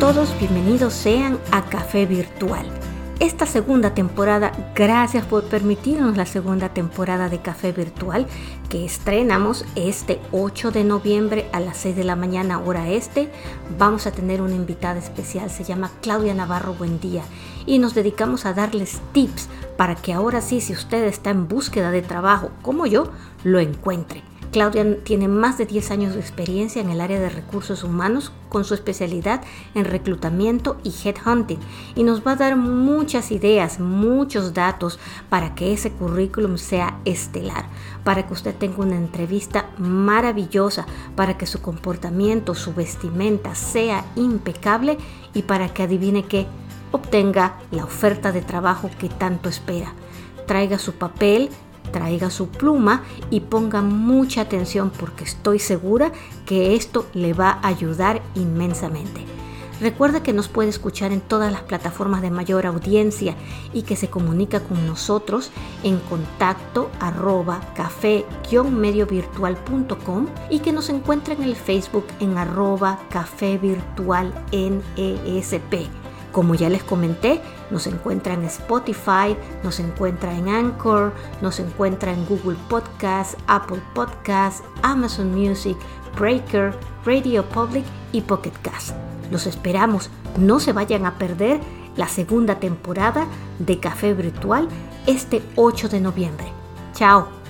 todos, bienvenidos sean a Café Virtual. Esta segunda temporada, gracias por permitirnos la segunda temporada de Café Virtual que estrenamos este 8 de noviembre a las 6 de la mañana hora este. Vamos a tener una invitada especial, se llama Claudia Navarro Buendía y nos dedicamos a darles tips para que ahora sí, si usted está en búsqueda de trabajo como yo, lo encuentre. Claudia tiene más de 10 años de experiencia en el área de recursos humanos con su especialidad en reclutamiento y headhunting y nos va a dar muchas ideas, muchos datos para que ese currículum sea estelar, para que usted tenga una entrevista maravillosa, para que su comportamiento, su vestimenta sea impecable y para que adivine que obtenga la oferta de trabajo que tanto espera. Traiga su papel, traiga su pluma y ponga mucha atención porque estoy segura que esto le va a ayudar inmensamente. Recuerda que nos puede escuchar en todas las plataformas de mayor audiencia y que se comunica con nosotros en contacto arroba café-mediovirtual.com y que nos encuentra en el Facebook en arroba café virtual NESP. Como ya les comenté, nos encuentra en Spotify, nos encuentra en Anchor, nos encuentra en Google Podcast, Apple Podcast, Amazon Music, Breaker, Radio Public y Pocket Cast. Los esperamos, no se vayan a perder la segunda temporada de Café Virtual este 8 de noviembre. Chao.